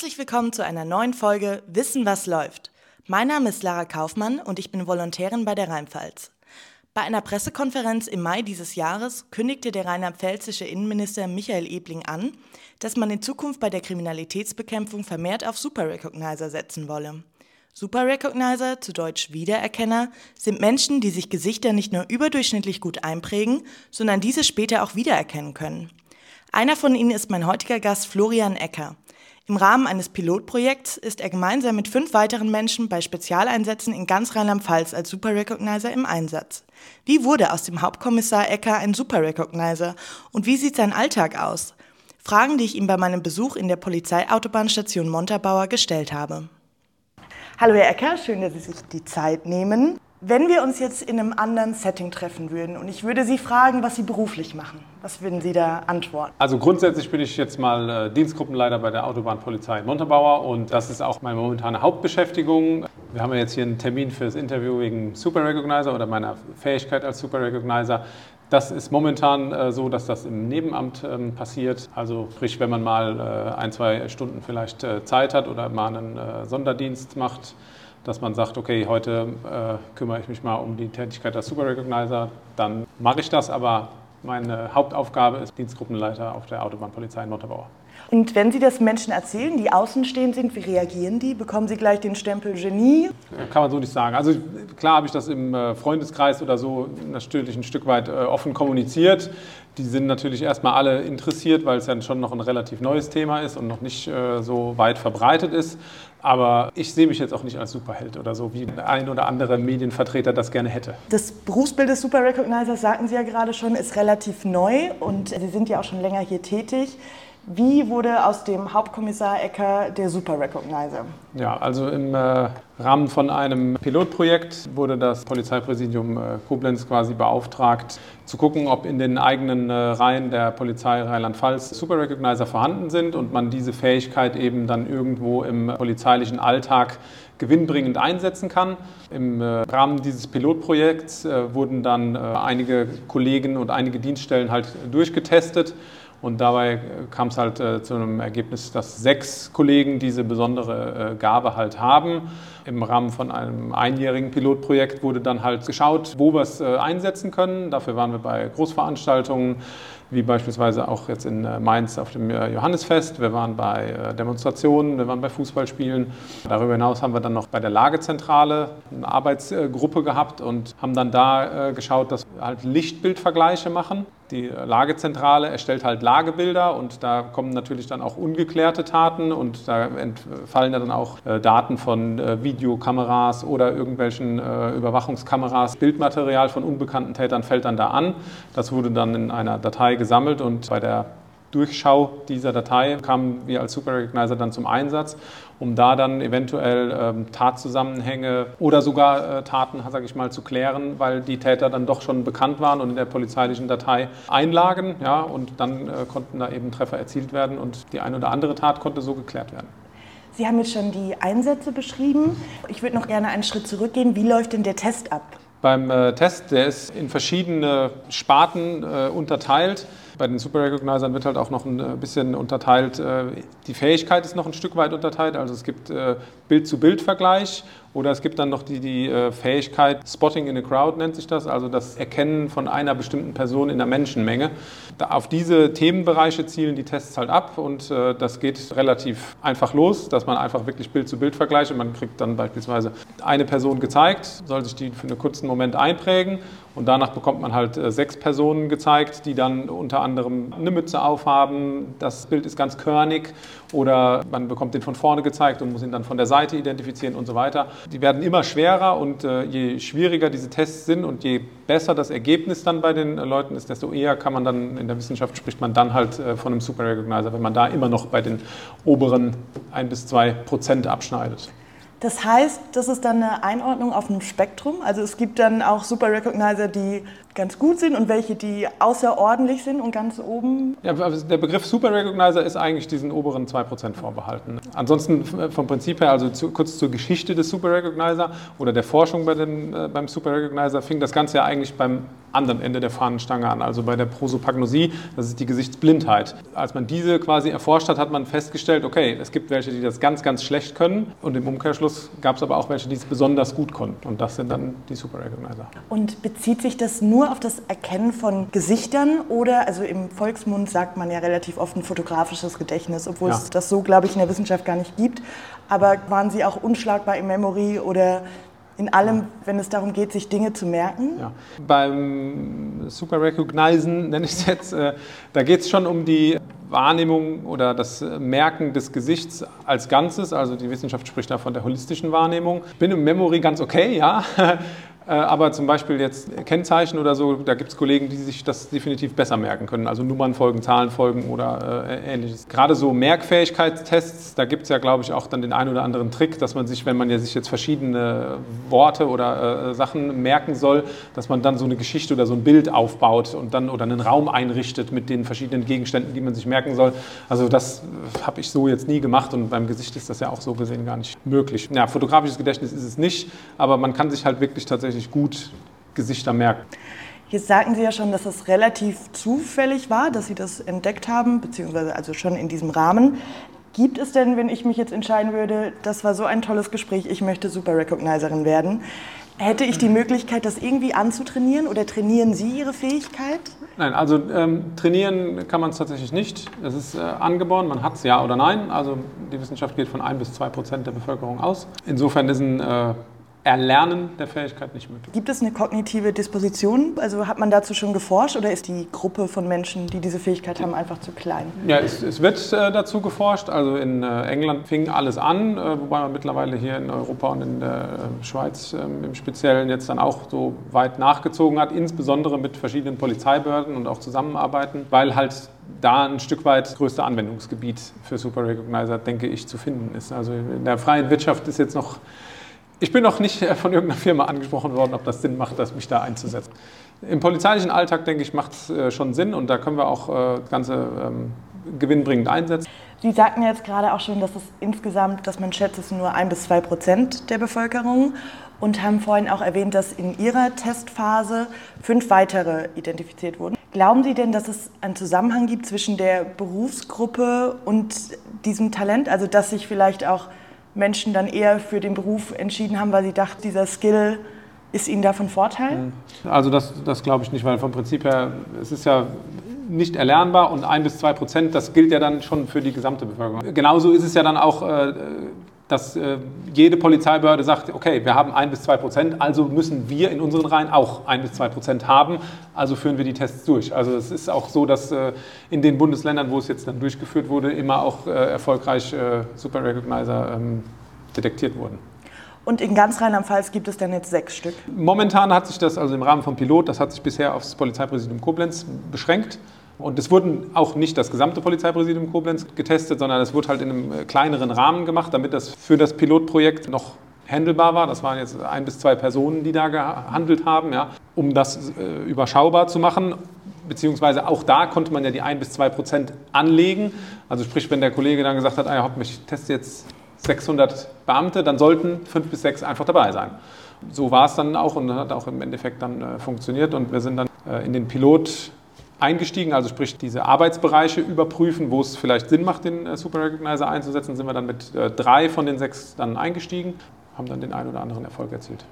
Herzlich willkommen zu einer neuen Folge Wissen, was läuft. Mein Name ist Lara Kaufmann und ich bin Volontärin bei der Rheinpfalz. Bei einer Pressekonferenz im Mai dieses Jahres kündigte der rheinland-pfälzische Innenminister Michael Ebling an, dass man in Zukunft bei der Kriminalitätsbekämpfung vermehrt auf Super-Recognizer setzen wolle. Super-Recognizer, zu Deutsch Wiedererkenner, sind Menschen, die sich Gesichter nicht nur überdurchschnittlich gut einprägen, sondern diese später auch wiedererkennen können. Einer von ihnen ist mein heutiger Gast Florian Ecker. Im Rahmen eines Pilotprojekts ist er gemeinsam mit fünf weiteren Menschen bei Spezialeinsätzen in ganz Rheinland-Pfalz als Super Recognizer im Einsatz. Wie wurde aus dem Hauptkommissar Ecker ein Super Recognizer und wie sieht sein Alltag aus? Fragen, die ich ihm bei meinem Besuch in der Polizeiautobahnstation Montabaur gestellt habe. Hallo Herr Ecker, schön, dass Sie sich die Zeit nehmen. Wenn wir uns jetzt in einem anderen Setting treffen würden und ich würde Sie fragen, was Sie beruflich machen, was würden Sie da antworten? Also grundsätzlich bin ich jetzt mal äh, Dienstgruppenleiter bei der Autobahnpolizei in Montabaur und das ist auch meine momentane Hauptbeschäftigung. Wir haben jetzt hier einen Termin für das Interview wegen Super Recognizer oder meiner Fähigkeit als Super Recognizer. Das ist momentan äh, so, dass das im Nebenamt ähm, passiert. Also sprich, wenn man mal äh, ein, zwei Stunden vielleicht Zeit hat oder mal einen Sonderdienst macht, dass man sagt, okay, heute äh, kümmere ich mich mal um die Tätigkeit als Super Recognizer, dann mache ich das, aber meine Hauptaufgabe ist Dienstgruppenleiter auf der Autobahnpolizei in Montabaur. Und wenn Sie das Menschen erzählen, die außenstehend sind, wie reagieren die? Bekommen Sie gleich den Stempel Genie? Kann man so nicht sagen. Also klar habe ich das im äh, Freundeskreis oder so natürlich ein Stück weit äh, offen kommuniziert. Die sind natürlich erstmal alle interessiert, weil es ja schon noch ein relativ neues Thema ist und noch nicht äh, so weit verbreitet ist. Aber ich sehe mich jetzt auch nicht als Superheld oder so, wie ein oder andere Medienvertreter das gerne hätte. Das Berufsbild des Super Recognizers, sagten Sie ja gerade schon, ist relativ neu und Sie sind ja auch schon länger hier tätig. Wie wurde aus dem Hauptkommissar Ecker der Super Recognizer? Ja, also im äh, Rahmen von einem Pilotprojekt wurde das Polizeipräsidium äh, Koblenz quasi beauftragt, zu gucken, ob in den eigenen äh, Reihen der Polizei Rheinland-Pfalz Super Recognizer vorhanden sind und man diese Fähigkeit eben dann irgendwo im polizeilichen Alltag gewinnbringend einsetzen kann. Im äh, Rahmen dieses Pilotprojekts äh, wurden dann äh, einige Kollegen und einige Dienststellen halt durchgetestet und dabei kam es halt äh, zu einem Ergebnis, dass sechs Kollegen diese besondere äh, Gabe halt haben. Im Rahmen von einem einjährigen Pilotprojekt wurde dann halt geschaut, wo wir es äh, einsetzen können. Dafür waren wir bei Großveranstaltungen, wie beispielsweise auch jetzt in äh, Mainz auf dem äh, Johannisfest. Wir waren bei äh, Demonstrationen, wir waren bei Fußballspielen. Darüber hinaus haben wir dann noch bei der Lagezentrale eine Arbeitsgruppe gehabt und haben dann da geschaut, dass wir halt Lichtbildvergleiche machen. Die Lagezentrale erstellt halt Lagebilder und da kommen natürlich dann auch ungeklärte Taten und da entfallen dann auch äh, Daten von äh, Videokameras oder irgendwelchen äh, Überwachungskameras. Bildmaterial von unbekannten Tätern fällt dann da an. Das wurde dann in einer Datei gesammelt und bei der Durchschau dieser Datei kamen wir als Super Recognizer dann zum Einsatz, um da dann eventuell ähm, Tatzusammenhänge oder sogar äh, Taten, sage ich mal, zu klären, weil die Täter dann doch schon bekannt waren und in der polizeilichen Datei einlagen. Ja, und dann äh, konnten da eben Treffer erzielt werden und die eine oder andere Tat konnte so geklärt werden. Sie haben jetzt schon die Einsätze beschrieben. Ich würde noch gerne einen Schritt zurückgehen. Wie läuft denn der Test ab? Beim äh, Test, der ist in verschiedene Sparten äh, unterteilt. Bei den Super Recognizern wird halt auch noch ein äh, bisschen unterteilt. Äh, die Fähigkeit ist noch ein Stück weit unterteilt. Also es gibt äh, Bild-zu-Bild-Vergleich oder es gibt dann noch die, die äh, Fähigkeit, Spotting in a Crowd nennt sich das, also das Erkennen von einer bestimmten Person in der Menschenmenge. Auf diese Themenbereiche zielen die Tests halt ab und das geht relativ einfach los, dass man einfach wirklich Bild zu Bild vergleicht und man kriegt dann beispielsweise eine Person gezeigt, soll sich die für einen kurzen Moment einprägen und danach bekommt man halt äh, sechs Personen gezeigt, die dann unter anderem eine Mütze aufhaben, das Bild ist ganz körnig oder man bekommt den von vorne gezeigt und muss ihn dann von der Seite identifizieren und so weiter. Die werden immer schwerer und äh, je schwieriger diese Tests sind und je besser das Ergebnis dann bei den Leuten ist, desto eher kann man dann, in der Wissenschaft spricht man dann halt äh, von einem Super Recognizer, wenn man da immer noch bei den oberen ein bis zwei Prozent abschneidet. Das heißt, das ist dann eine Einordnung auf einem Spektrum. Also es gibt dann auch Super Recognizer, die ganz gut sind und welche, die außerordentlich sind und ganz oben? Ja, der Begriff Super Recognizer ist eigentlich diesen oberen 2% vorbehalten. Ansonsten vom Prinzip her, also zu, kurz zur Geschichte des Super Recognizer oder der Forschung bei dem, äh, beim Super Recognizer, fing das Ganze ja eigentlich beim anderen Ende der Fahnenstange an, also bei der Prosopagnosie, das ist die Gesichtsblindheit. Als man diese quasi erforscht hat, hat man festgestellt, okay, es gibt welche, die das ganz, ganz schlecht können und im Umkehrschluss gab es aber auch welche, die es besonders gut konnten und das sind dann die Super Recognizer. Und bezieht sich das nur auf das Erkennen von Gesichtern oder, also im Volksmund sagt man ja relativ oft ein fotografisches Gedächtnis, obwohl ja. es das so, glaube ich, in der Wissenschaft gar nicht gibt. Aber waren Sie auch unschlagbar im Memory oder in allem, wenn es darum geht, sich Dinge zu merken? Ja. Beim Super Recognizen, nenne ich es jetzt, äh, da geht es schon um die Wahrnehmung oder das Merken des Gesichts als Ganzes. Also die Wissenschaft spricht da von der holistischen Wahrnehmung. Bin im Memory ganz okay, ja. Äh, aber zum Beispiel jetzt Kennzeichen oder so, da gibt es Kollegen, die sich das definitiv besser merken können. Also Nummernfolgen, Zahlenfolgen oder äh, ähnliches. Gerade so Merkfähigkeitstests, da gibt es ja, glaube ich, auch dann den einen oder anderen Trick, dass man sich, wenn man ja sich jetzt verschiedene Worte oder äh, Sachen merken soll, dass man dann so eine Geschichte oder so ein Bild aufbaut und dann oder einen Raum einrichtet mit den verschiedenen Gegenständen, die man sich merken soll. Also das habe ich so jetzt nie gemacht und beim Gesicht ist das ja auch so gesehen gar nicht möglich. Ja, fotografisches Gedächtnis ist es nicht, aber man kann sich halt wirklich tatsächlich tatsächlich gut Gesichter merken. Jetzt sagten Sie ja schon, dass es relativ zufällig war, dass Sie das entdeckt haben, beziehungsweise also schon in diesem Rahmen. Gibt es denn, wenn ich mich jetzt entscheiden würde, das war so ein tolles Gespräch, ich möchte Super Recognizerin werden, hätte ich die Möglichkeit, das irgendwie anzutrainieren oder trainieren Sie Ihre Fähigkeit? Nein, also ähm, trainieren kann man es tatsächlich nicht. Es ist äh, angeboren, man hat es ja oder nein. Also die Wissenschaft geht von ein bis zwei Prozent der Bevölkerung aus. Insofern ist ein äh, Erlernen der Fähigkeit nicht möglich. Gibt es eine kognitive Disposition? Also hat man dazu schon geforscht oder ist die Gruppe von Menschen, die diese Fähigkeit haben, einfach zu klein? Ja, es, es wird äh, dazu geforscht. Also in äh, England fing alles an, äh, wobei man mittlerweile hier in Europa und in der äh, Schweiz ähm, im Speziellen jetzt dann auch so weit nachgezogen hat, insbesondere mit verschiedenen Polizeibehörden und auch Zusammenarbeiten, weil halt da ein Stück weit das größte Anwendungsgebiet für Super Recognizer, denke ich, zu finden ist. Also in der freien Wirtschaft ist jetzt noch ich bin noch nicht von irgendeiner Firma angesprochen worden, ob das Sinn macht, das mich da einzusetzen. Im polizeilichen Alltag, denke ich, macht es äh, schon Sinn und da können wir auch das äh, Ganze ähm, gewinnbringend einsetzen. Sie sagten jetzt gerade auch schon, dass es insgesamt, dass man schätzt, es nur ein bis zwei Prozent der Bevölkerung und haben vorhin auch erwähnt, dass in Ihrer Testphase fünf weitere identifiziert wurden. Glauben Sie denn, dass es einen Zusammenhang gibt zwischen der Berufsgruppe und diesem Talent, also dass sich vielleicht auch Menschen dann eher für den Beruf entschieden haben, weil sie dachten, dieser Skill ist ihnen da von Vorteil? Also das, das glaube ich nicht, weil vom Prinzip her, es ist ja nicht erlernbar und ein bis zwei Prozent, das gilt ja dann schon für die gesamte Bevölkerung. Genauso ist es ja dann auch äh, dass äh, jede Polizeibehörde sagt, okay, wir haben ein bis zwei Prozent, also müssen wir in unseren Reihen auch ein bis zwei Prozent haben, also führen wir die Tests durch. Also es ist auch so, dass äh, in den Bundesländern, wo es jetzt dann durchgeführt wurde, immer auch äh, erfolgreich äh, Super Recognizer ähm, detektiert wurden. Und in ganz Rheinland-Pfalz gibt es dann jetzt sechs Stück? Momentan hat sich das also im Rahmen vom Pilot, das hat sich bisher aufs Polizeipräsidium Koblenz beschränkt. Und es wurden auch nicht das gesamte Polizeipräsidium Koblenz getestet, sondern es wurde halt in einem äh, kleineren Rahmen gemacht, damit das für das Pilotprojekt noch handelbar war. Das waren jetzt ein bis zwei Personen, die da gehandelt haben, ja, um das äh, überschaubar zu machen. Beziehungsweise auch da konnte man ja die ein bis zwei Prozent anlegen. Also sprich, wenn der Kollege dann gesagt hat, ah, ich teste jetzt 600 Beamte, dann sollten fünf bis sechs einfach dabei sein. So war es dann auch und hat auch im Endeffekt dann äh, funktioniert und wir sind dann äh, in den Pilot eingestiegen, also sprich diese Arbeitsbereiche überprüfen, wo es vielleicht Sinn macht, den äh, Super Recognizer einzusetzen, sind wir dann mit äh, drei von den sechs dann eingestiegen, haben dann den einen oder anderen Erfolg erzielt.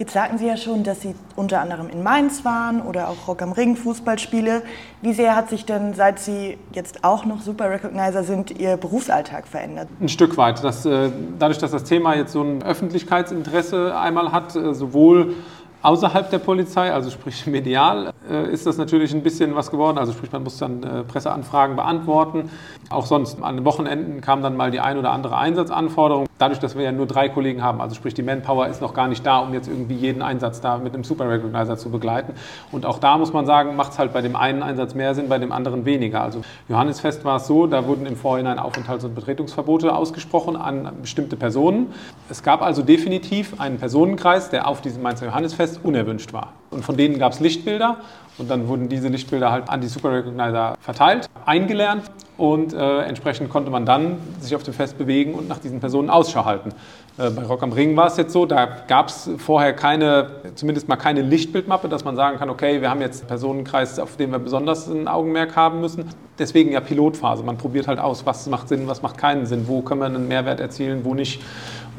Jetzt sagten Sie ja schon, dass Sie unter anderem in Mainz waren oder auch Rock am Ring, Fußballspiele. Wie sehr hat sich denn, seit Sie jetzt auch noch Super Recognizer sind, Ihr Berufsalltag verändert? Ein Stück weit. Das, äh, dadurch, dass das Thema jetzt so ein Öffentlichkeitsinteresse einmal hat, sowohl Außerhalb der Polizei, also sprich medial, äh, ist das natürlich ein bisschen was geworden. Also sprich, man muss dann äh, Presseanfragen beantworten. Auch sonst an den Wochenenden kam dann mal die ein oder andere Einsatzanforderung. Dadurch, dass wir ja nur drei Kollegen haben, also sprich die Manpower ist noch gar nicht da, um jetzt irgendwie jeden Einsatz da mit einem Super Recognizer zu begleiten. Und auch da muss man sagen, macht es halt bei dem einen Einsatz mehr Sinn, bei dem anderen weniger. Also Johannesfest war es so, da wurden im Vorhinein Aufenthalts- und Betretungsverbote ausgesprochen an bestimmte Personen. Es gab also definitiv einen Personenkreis, der auf diesem Mainzer Johannesfest unerwünscht war. Und von denen gab es Lichtbilder und dann wurden diese Lichtbilder halt an die Super Recognizer verteilt, eingelernt und äh, entsprechend konnte man dann sich auf dem Fest bewegen und nach diesen Personen Ausschau halten. Äh, bei Rock am Ring war es jetzt so, da gab es vorher keine, zumindest mal keine Lichtbildmappe, dass man sagen kann, okay, wir haben jetzt einen Personenkreis, auf den wir besonders ein Augenmerk haben müssen. Deswegen ja Pilotphase. Man probiert halt aus, was macht Sinn, was macht keinen Sinn, wo können wir einen Mehrwert erzielen, wo nicht.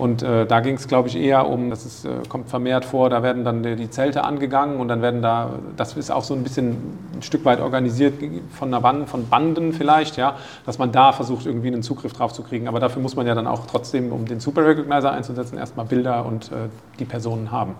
Und äh, da ging es, glaube ich, eher um, das ist, äh, kommt vermehrt vor, da werden dann die, Zelte angegangen und dann werden da, das ist auch so ein bisschen ein Stück weit organisiert von einer Band, von Banden vielleicht, ja, dass man da versucht, irgendwie einen Zugriff drauf zu kriegen. Aber dafür muss man ja dann auch trotzdem, um den Super Recognizer einzusetzen, erstmal Bilder und äh, die Personen haben.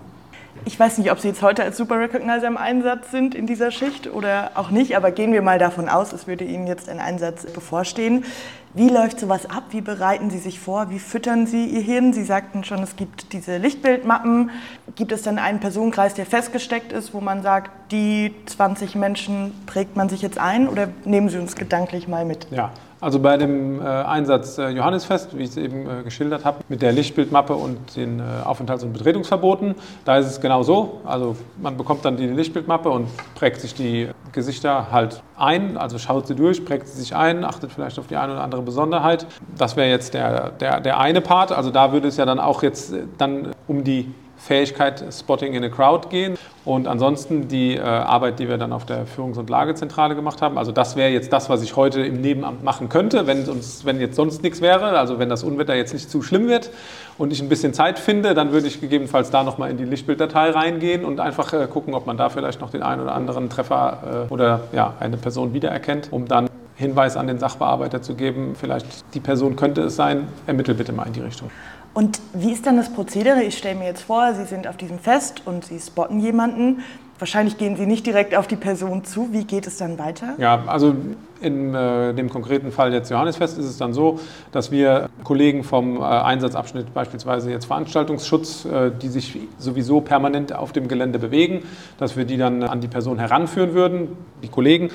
Ich weiß nicht, ob Sie jetzt heute als Super Recognizer im Einsatz sind in dieser Schicht oder auch nicht, aber gehen wir mal davon aus, es würde Ihnen jetzt ein Einsatz bevorstehen. Wie läuft sowas ab? Wie bereiten Sie sich vor? Wie füttern Sie Ihr Hirn? Sie sagten schon, es gibt diese Lichtbildmappen. Gibt es dann einen Personenkreis, der festgesteckt ist, wo man sagt, die 20 Menschen prägt man sich jetzt ein oder nehmen Sie uns gedanklich mal mit? Ja, also bei dem äh, Einsatz äh, Johannisfest, wie ich es eben äh, geschildert habe, mit der Lichtbildmappe und den Aufenthalts- und Betretungsverboten, da ist es genau so. Also man bekommt dann die Lichtbildmappe und prägt sich die Gesichter halt ein, also schaut sie durch, prägt sie sich ein, achtet vielleicht auf die eine oder andere Besonderheit. Das wäre jetzt der, der, der eine Part. Also da würde es ja dann auch jetzt dann um die Fähigkeit Spotting in a Crowd gehen. Und ansonsten die äh, Arbeit, die wir dann auf der Führungs- und Lagezentrale gemacht haben. Also das wäre jetzt das, was ich heute im Nebenamt machen könnte, wenn, uns, wenn jetzt sonst nichts wäre. Also wenn das Unwetter jetzt nicht zu schlimm wird und ich ein bisschen Zeit finde, dann würde ich gegebenenfalls da nochmal in die Lichtbilddatei reingehen und einfach äh, gucken, ob man da vielleicht noch den einen oder anderen Treffer äh, oder ja, eine Person wiedererkennt, um dann Hinweis an den Sachbearbeiter zu geben, vielleicht die Person könnte es sein, ermittel bitte mal in die Richtung. Und wie ist dann das Prozedere? Ich stelle mir jetzt vor, Sie sind auf diesem Fest und Sie spotten jemanden. Wahrscheinlich gehen Sie nicht direkt auf die Person zu. Wie geht es dann weiter? Ja, also in äh, dem konkreten Fall jetzt Johannesfest ist es dann so, dass wir Kollegen vom äh, Einsatzabschnitt beispielsweise jetzt Veranstaltungsschutz, äh, die sich sowieso permanent auf dem Gelände bewegen, dass wir die dann an die Person heranführen würden. Die Kollegen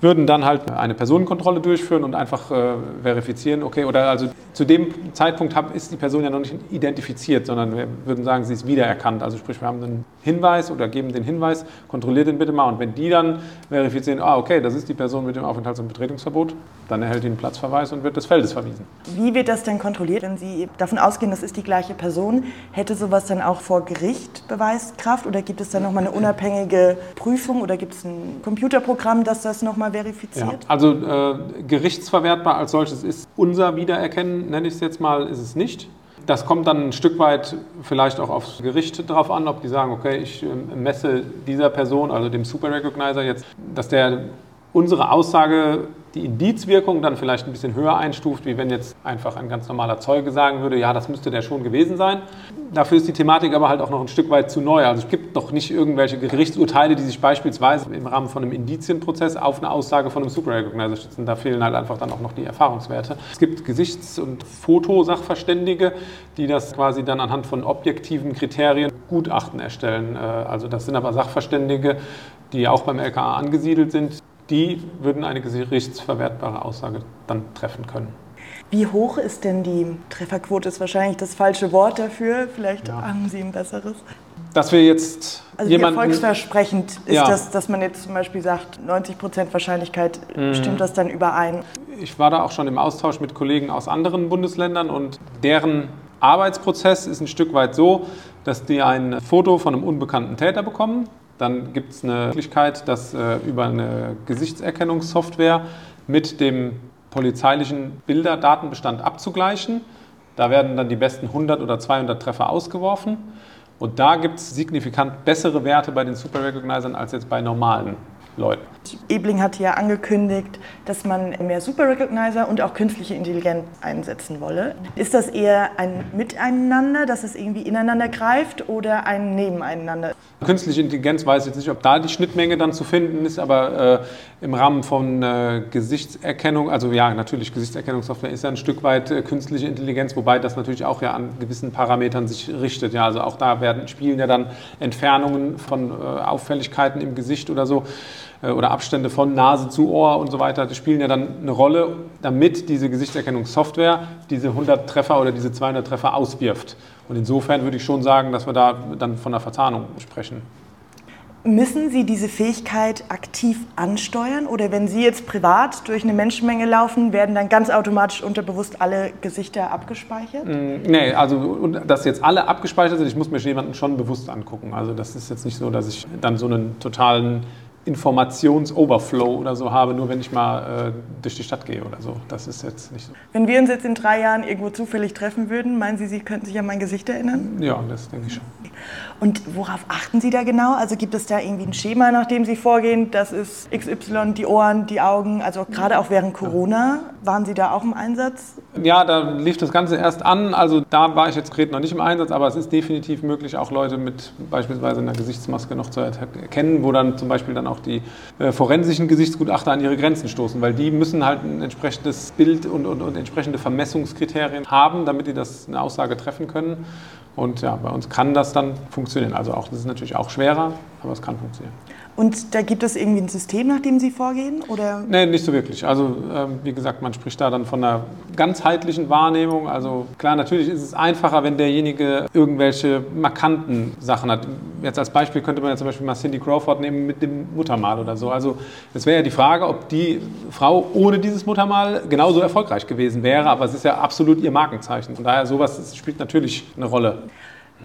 würden dann halt eine Personenkontrolle durchführen und einfach verifizieren, okay, oder also zu dem Zeitpunkt ist die Person ja noch nicht identifiziert, sondern wir würden sagen, sie ist wiedererkannt. Also sprich, wir haben einen Hinweis oder geben den Hinweis, kontrolliert den bitte mal. Und wenn die dann verifizieren, ah, okay, das ist die Person mit dem Aufenthalts- und Betretungsverbot, dann erhält ihn Platzverweis und wird des Feldes verwiesen. Wie wird das denn kontrolliert, wenn Sie davon ausgehen, das ist die gleiche Person? Hätte sowas dann auch vor Gericht Beweiskraft oder gibt es dann nochmal eine unabhängige Prüfung oder gibt es ein Computerprogramm, das das nochmal verifiziert? Ja, also äh, gerichtsverwertbar als solches ist unser Wiedererkennen, nenne ich es jetzt mal, ist es nicht. Das kommt dann ein Stück weit vielleicht auch aufs Gericht drauf an, ob die sagen, okay, ich äh, messe dieser Person, also dem Super Recognizer jetzt, dass der unsere Aussage die Indizwirkung dann vielleicht ein bisschen höher einstuft, wie wenn jetzt einfach ein ganz normaler Zeuge sagen würde, ja, das müsste der schon gewesen sein. Dafür ist die Thematik aber halt auch noch ein Stück weit zu neu. Also es gibt noch nicht irgendwelche Gerichtsurteile, die sich beispielsweise im Rahmen von einem Indizienprozess auf eine Aussage von einem Super Recognizer stützen. Da fehlen halt einfach dann auch noch die Erfahrungswerte. Es gibt Gesichts- und Fotosachverständige, die das quasi dann anhand von objektiven Kriterien Gutachten erstellen. Äh, also das sind aber Sachverständige, die auch beim LKA angesiedelt sind, die würden eine gerichtsverwertbare Aussage dann treffen können. Wie hoch ist denn die Trefferquote? Ist wahrscheinlich das falsche Wort dafür. Vielleicht ja. haben Sie ein besseres. Dass wir jetzt also jemanden, wie erfolgsversprechend ist ja. das, dass man jetzt zum Beispiel sagt, 90 Prozent Wahrscheinlichkeit, mhm. stimmt das dann überein? Ich war da auch schon im Austausch mit Kollegen aus anderen Bundesländern und deren Arbeitsprozess ist ein Stück weit so, dass die ein Foto von einem unbekannten Täter bekommen dann gibt es eine Möglichkeit, das äh, über eine Gesichtserkennungssoftware mit dem polizeilichen Bilderdatenbestand abzugleichen. Da werden dann die besten 100 oder 200 Treffer ausgeworfen. Und da gibt es signifikant bessere Werte bei den Super Recognizern als jetzt bei normalen Leuten. Ebling hat ja angekündigt, dass man mehr Super Recognizer und auch künstliche Intelligenz einsetzen wolle. Ist das eher ein Miteinander, dass es irgendwie ineinander greift oder ein Nebeneinander? Künstliche Intelligenz weiß ich jetzt nicht, ob da die Schnittmenge dann zu finden ist, aber äh, im Rahmen von äh, Gesichtserkennung, also ja, natürlich Gesichtserkennungssoftware ist ja ein Stück weit äh, künstliche Intelligenz, wobei das natürlich auch ja an gewissen Parametern sich richtet. Ja, also auch da werden, spielen ja dann Entfernungen von äh, Auffälligkeiten im Gesicht oder so oder Abstände von Nase zu Ohr und so weiter, die spielen ja dann eine Rolle, damit diese Gesichtserkennungssoftware diese 100 Treffer oder diese 200 Treffer auswirft. Und insofern würde ich schon sagen, dass wir da dann von einer Verzahnung sprechen. Müssen Sie diese Fähigkeit aktiv ansteuern oder wenn Sie jetzt privat durch eine Menschenmenge laufen, werden dann ganz automatisch unterbewusst alle Gesichter abgespeichert? Mm, nee, also dass jetzt alle abgespeichert sind, ich muss mir jemanden schon bewusst angucken. Also das ist jetzt nicht so, dass ich dann so einen totalen Informationsoverflow oder so habe, nur wenn ich mal äh, durch die Stadt gehe oder so. Das ist jetzt nicht so. Wenn wir uns jetzt in drei Jahren irgendwo zufällig treffen würden, meinen Sie, Sie könnten sich an mein Gesicht erinnern? Ja, das denke ich schon. Und worauf achten Sie da genau? Also gibt es da irgendwie ein Schema, nach dem Sie vorgehen? Das ist XY, die Ohren, die Augen. Also gerade auch während Corona waren Sie da auch im Einsatz? Ja, da lief das Ganze erst an. Also da war ich jetzt konkret noch nicht im Einsatz, aber es ist definitiv möglich, auch Leute mit beispielsweise einer Gesichtsmaske noch zu erkennen, wo dann zum Beispiel dann auch die äh, forensischen Gesichtsgutachter an ihre Grenzen stoßen, weil die müssen halt ein entsprechendes Bild und, und, und entsprechende Vermessungskriterien haben, damit die das eine Aussage treffen können. Und ja, bei uns kann das dann funktionieren. Also auch, das ist natürlich auch schwerer, aber es kann funktionieren. Und da gibt es irgendwie ein System, nach dem Sie vorgehen? Oder? Nee, nicht so wirklich. Also ähm, wie gesagt, man spricht da dann von einer ganzheitlichen Wahrnehmung. Also klar, natürlich ist es einfacher, wenn derjenige irgendwelche markanten Sachen hat. Jetzt als Beispiel könnte man ja zum Beispiel mal Cindy Crawford nehmen mit dem Muttermal oder so. Also es wäre ja die Frage, ob die Frau ohne dieses Muttermal genauso erfolgreich gewesen wäre. Aber es ist ja absolut ihr Markenzeichen. Von daher, sowas spielt natürlich eine Rolle.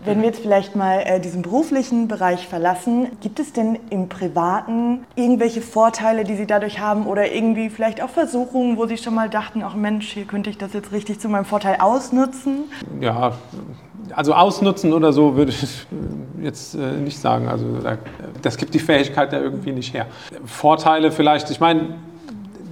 Wenn wir jetzt vielleicht mal äh, diesen beruflichen Bereich verlassen, gibt es denn im Privaten irgendwelche Vorteile, die Sie dadurch haben oder irgendwie vielleicht auch Versuchungen, wo Sie schon mal dachten, ach Mensch, hier könnte ich das jetzt richtig zu meinem Vorteil ausnutzen? Ja, also ausnutzen oder so würde ich jetzt äh, nicht sagen. Also das gibt die Fähigkeit ja irgendwie nicht her. Vorteile vielleicht, ich meine,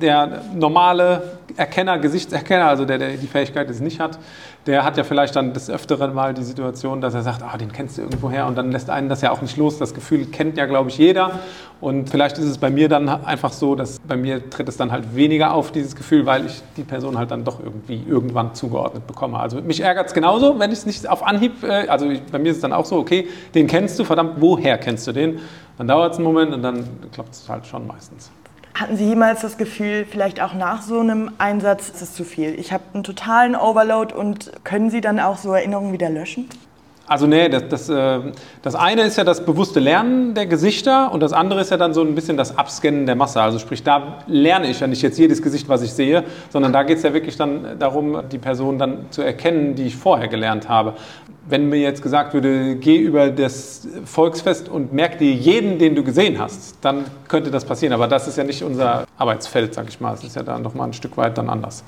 der normale Erkenner, Gesichtserkenner, also der, der die Fähigkeit es nicht hat, der hat ja vielleicht dann des Öfteren mal die Situation, dass er sagt, ah, den kennst du irgendwo her und dann lässt einen das ja auch nicht los. Das Gefühl kennt ja, glaube ich, jeder. Und vielleicht ist es bei mir dann einfach so, dass bei mir tritt es dann halt weniger auf, dieses Gefühl, weil ich die Person halt dann doch irgendwie irgendwann zugeordnet bekomme. Also mich ärgert es genauso, wenn ich es nicht auf Anhieb, äh, also bei mir ist es dann auch so, okay, den kennst du, verdammt, woher kennst du den? Dann dauert es einen Moment und dann klappt es halt schon meistens. Hatten Sie jemals das Gefühl, vielleicht auch nach so einem Einsatz ist es zu viel? Ich habe einen totalen Overload und können Sie dann auch so Erinnerungen wieder löschen? Also nee, das, das, äh, das eine ist ja das bewusste Lernen der Gesichter und das andere ist ja dann so ein bisschen das Abscannen der Masse. Also sprich, da lerne ich ja nicht jetzt jedes Gesicht, was ich sehe, sondern da geht es ja wirklich dann darum, die Person dann zu erkennen, die ich vorher gelernt habe. Wenn mir jetzt gesagt würde, geh über das Volksfest und merk dir jeden, den du gesehen hast, dann könnte das passieren. Aber das ist ja nicht unser Arbeitsfeld, sag ich mal. Es ist ja dann nochmal ein Stück weit dann anders.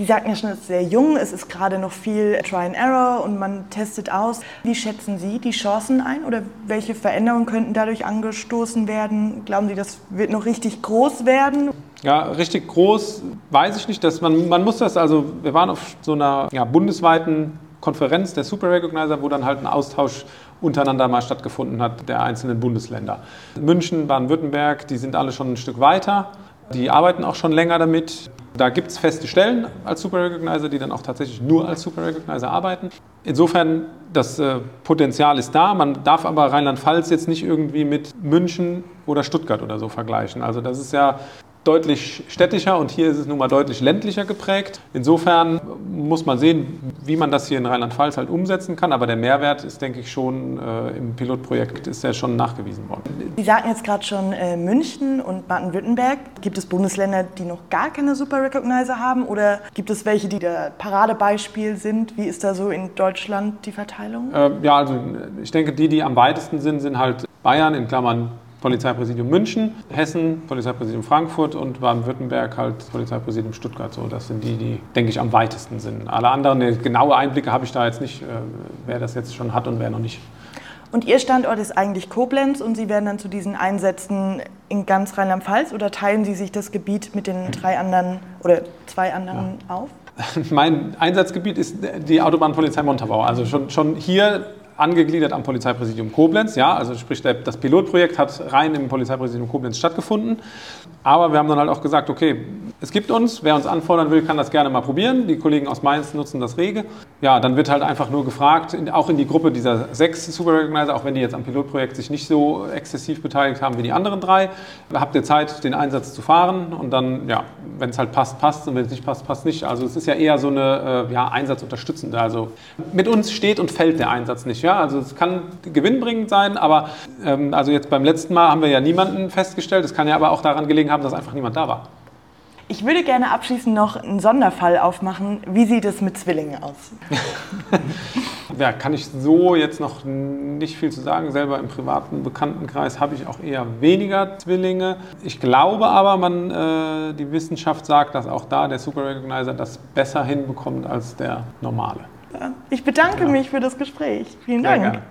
Sie sagten ja schon, es ist sehr jung, es ist gerade noch viel Try and Error und man testet aus. Wie schätzen Sie die Chancen ein oder welche Veränderungen könnten dadurch angestoßen werden? Glauben Sie, das wird noch richtig groß werden? Ja, richtig groß weiß ich nicht. Dass man, man muss das, also wir waren auf so einer ja, bundesweiten Konferenz der Super Recognizer, wo dann halt ein Austausch untereinander mal stattgefunden hat der einzelnen Bundesländer. München, Baden-Württemberg, die sind alle schon ein Stück weiter. Die arbeiten auch schon länger damit. Da gibt es feste Stellen als Super Recognizer, die dann auch tatsächlich nur als Super Recognizer arbeiten. Insofern, das äh, Potenzial ist da. Man darf aber Rheinland-Pfalz jetzt nicht irgendwie mit München oder Stuttgart oder so vergleichen. Also das ist ja deutlich städtischer und hier ist es nun mal deutlich ländlicher geprägt. Insofern muss man sehen, wie man das hier in Rheinland-Pfalz halt umsetzen kann. Aber der Mehrwert ist, denke ich, schon äh, im Pilotprojekt ist ja schon nachgewiesen worden. Sie sagten jetzt gerade schon äh, München und Baden-Württemberg. Gibt es Bundesländer, die noch gar keine Super Recognizer haben oder gibt es welche, die der Paradebeispiel sind? Wie ist da so in Deutschland die Verteilung? Äh, ja, also ich denke, die, die am weitesten sind, sind halt Bayern in Klammern Polizeipräsidium München, Hessen, Polizeipräsidium Frankfurt und Baden-Württemberg halt Polizeipräsidium Stuttgart. So, das sind die, die, denke ich, am weitesten sind. Alle anderen, genaue Einblicke habe ich da jetzt nicht, äh, wer das jetzt schon hat und wer noch nicht. Und Ihr Standort ist eigentlich Koblenz und Sie werden dann zu diesen Einsätzen in ganz Rheinland-Pfalz oder teilen Sie sich das Gebiet mit den drei anderen oder zwei anderen ja. auf? Mein Einsatzgebiet ist die Autobahnpolizei Montabaur. Also schon, schon hier angegliedert am Polizeipräsidium Koblenz. Ja, also sprich, das Pilotprojekt hat rein im Polizeipräsidium Koblenz stattgefunden. Aber wir haben dann halt auch gesagt, okay, es gibt uns, wer uns anfordern will, kann das gerne mal probieren. Die Kollegen aus Mainz nutzen das rege. Ja, dann wird halt einfach nur gefragt, auch in die Gruppe dieser sechs Super Recognizer, auch wenn die jetzt am Pilotprojekt sich nicht so exzessiv beteiligt haben wie die anderen drei, habt ihr Zeit, den Einsatz zu fahren und dann, ja, wenn es halt passt, passt und wenn es nicht passt, passt nicht. Also es ist ja eher so eine äh, ja, Einsatzunterstützende. Also mit uns steht und fällt der Einsatz nicht. Ja? Also es kann gewinnbringend sein, aber ähm, also jetzt beim letzten Mal haben wir ja niemanden festgestellt. Es kann ja aber auch daran gelegen haben, dass einfach niemand da war. Ich würde gerne abschließend noch einen Sonderfall aufmachen. Wie sieht es mit Zwillingen aus? ja, kann ich so jetzt noch nicht viel zu sagen. Selber im privaten Bekanntenkreis habe ich auch eher weniger Zwillinge. Ich glaube aber, man, äh, die Wissenschaft sagt, dass auch da der Super Recognizer das besser hinbekommt als der normale. Ich bedanke ja. mich für das Gespräch. Vielen Dank.